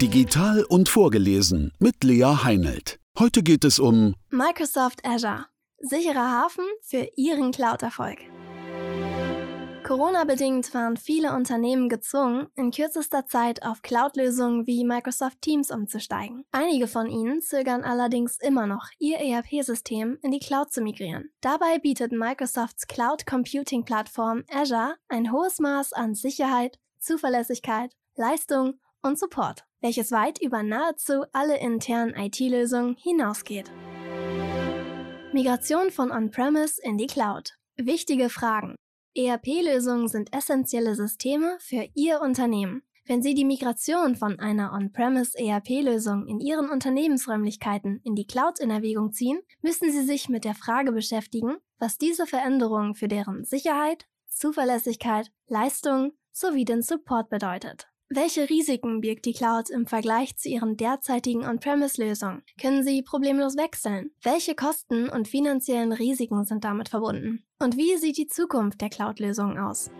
Digital und vorgelesen mit Lea Heinelt. Heute geht es um Microsoft Azure. Sicherer Hafen für Ihren Cloud-Erfolg. Corona-bedingt waren viele Unternehmen gezwungen, in kürzester Zeit auf Cloud-Lösungen wie Microsoft Teams umzusteigen. Einige von ihnen zögern allerdings immer noch, ihr ERP-System in die Cloud zu migrieren. Dabei bietet Microsofts Cloud Computing-Plattform Azure ein hohes Maß an Sicherheit, Zuverlässigkeit, Leistung und Support welches weit über nahezu alle internen IT-Lösungen hinausgeht. Migration von On-Premise in die Cloud. Wichtige Fragen. ERP-Lösungen sind essentielle Systeme für Ihr Unternehmen. Wenn Sie die Migration von einer On-Premise ERP-Lösung in Ihren Unternehmensräumlichkeiten in die Cloud in Erwägung ziehen, müssen Sie sich mit der Frage beschäftigen, was diese Veränderung für deren Sicherheit, Zuverlässigkeit, Leistung sowie den Support bedeutet. Welche Risiken birgt die Cloud im Vergleich zu Ihren derzeitigen On-Premise-Lösungen? Können Sie problemlos wechseln? Welche Kosten und finanziellen Risiken sind damit verbunden? Und wie sieht die Zukunft der Cloud-Lösungen aus?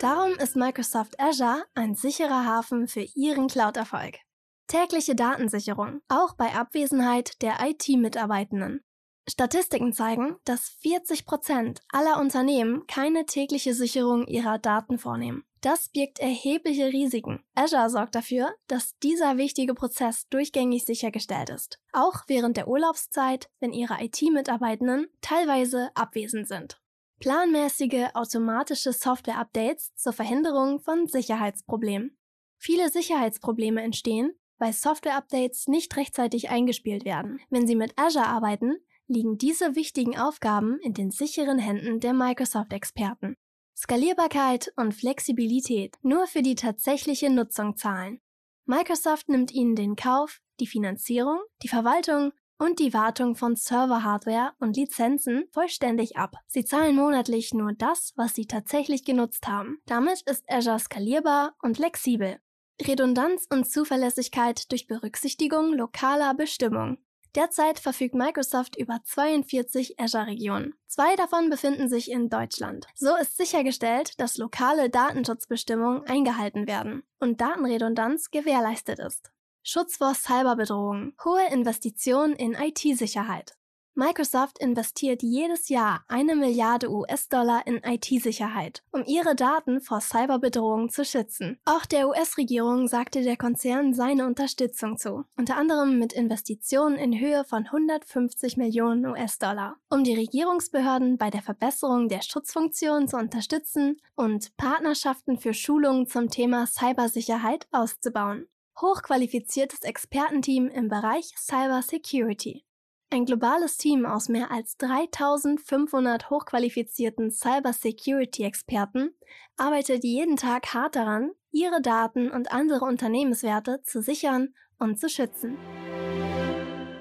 Darum ist Microsoft Azure ein sicherer Hafen für Ihren Cloud-Erfolg. Tägliche Datensicherung, auch bei Abwesenheit der IT-Mitarbeitenden. Statistiken zeigen, dass 40% aller Unternehmen keine tägliche Sicherung ihrer Daten vornehmen. Das birgt erhebliche Risiken. Azure sorgt dafür, dass dieser wichtige Prozess durchgängig sichergestellt ist. Auch während der Urlaubszeit, wenn Ihre IT-Mitarbeitenden teilweise abwesend sind. Planmäßige automatische Software-Updates zur Verhinderung von Sicherheitsproblemen. Viele Sicherheitsprobleme entstehen, weil Software-Updates nicht rechtzeitig eingespielt werden. Wenn Sie mit Azure arbeiten, liegen diese wichtigen Aufgaben in den sicheren Händen der Microsoft-Experten. Skalierbarkeit und Flexibilität nur für die tatsächliche Nutzung zahlen. Microsoft nimmt ihnen den Kauf, die Finanzierung, die Verwaltung und die Wartung von Server-Hardware und Lizenzen vollständig ab. Sie zahlen monatlich nur das, was sie tatsächlich genutzt haben. Damit ist Azure skalierbar und flexibel. Redundanz und Zuverlässigkeit durch Berücksichtigung lokaler Bestimmung. Derzeit verfügt Microsoft über 42 Azure-Regionen. Zwei davon befinden sich in Deutschland. So ist sichergestellt, dass lokale Datenschutzbestimmungen eingehalten werden und Datenredundanz gewährleistet ist. Schutz vor Cyberbedrohungen, hohe Investitionen in IT-Sicherheit. Microsoft investiert jedes Jahr eine Milliarde US-Dollar in IT-Sicherheit, um ihre Daten vor Cyberbedrohungen zu schützen. Auch der US-Regierung sagte der Konzern seine Unterstützung zu, unter anderem mit Investitionen in Höhe von 150 Millionen US-Dollar, um die Regierungsbehörden bei der Verbesserung der Schutzfunktion zu unterstützen und Partnerschaften für Schulungen zum Thema Cybersicherheit auszubauen. Hochqualifiziertes Expertenteam im Bereich Cyber Security. Ein globales Team aus mehr als 3500 hochqualifizierten Cyber-Security-Experten arbeitet jeden Tag hart daran, ihre Daten und andere Unternehmenswerte zu sichern und zu schützen.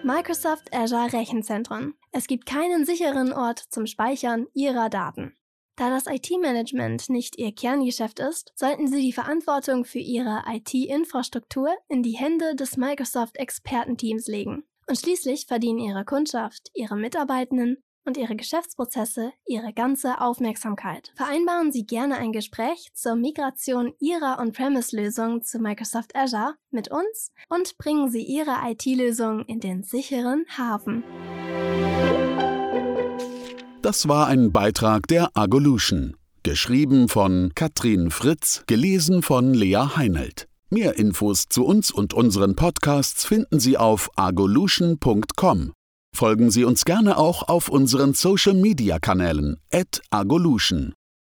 Microsoft Azure Rechenzentren. Es gibt keinen sicheren Ort zum Speichern Ihrer Daten. Da das IT-Management nicht Ihr Kerngeschäft ist, sollten Sie die Verantwortung für Ihre IT-Infrastruktur in die Hände des Microsoft-Expertenteams legen. Und schließlich verdienen ihre Kundschaft, ihre Mitarbeitenden und ihre Geschäftsprozesse ihre ganze Aufmerksamkeit. Vereinbaren Sie gerne ein Gespräch zur Migration Ihrer On-Premise-Lösung zu Microsoft Azure mit uns und bringen Sie Ihre IT-Lösung in den sicheren Hafen. Das war ein Beitrag der Agolution, geschrieben von Katrin Fritz, gelesen von Lea Heinelt. Mehr Infos zu uns und unseren Podcasts finden Sie auf agolution.com. Folgen Sie uns gerne auch auf unseren Social Media Kanälen agolution.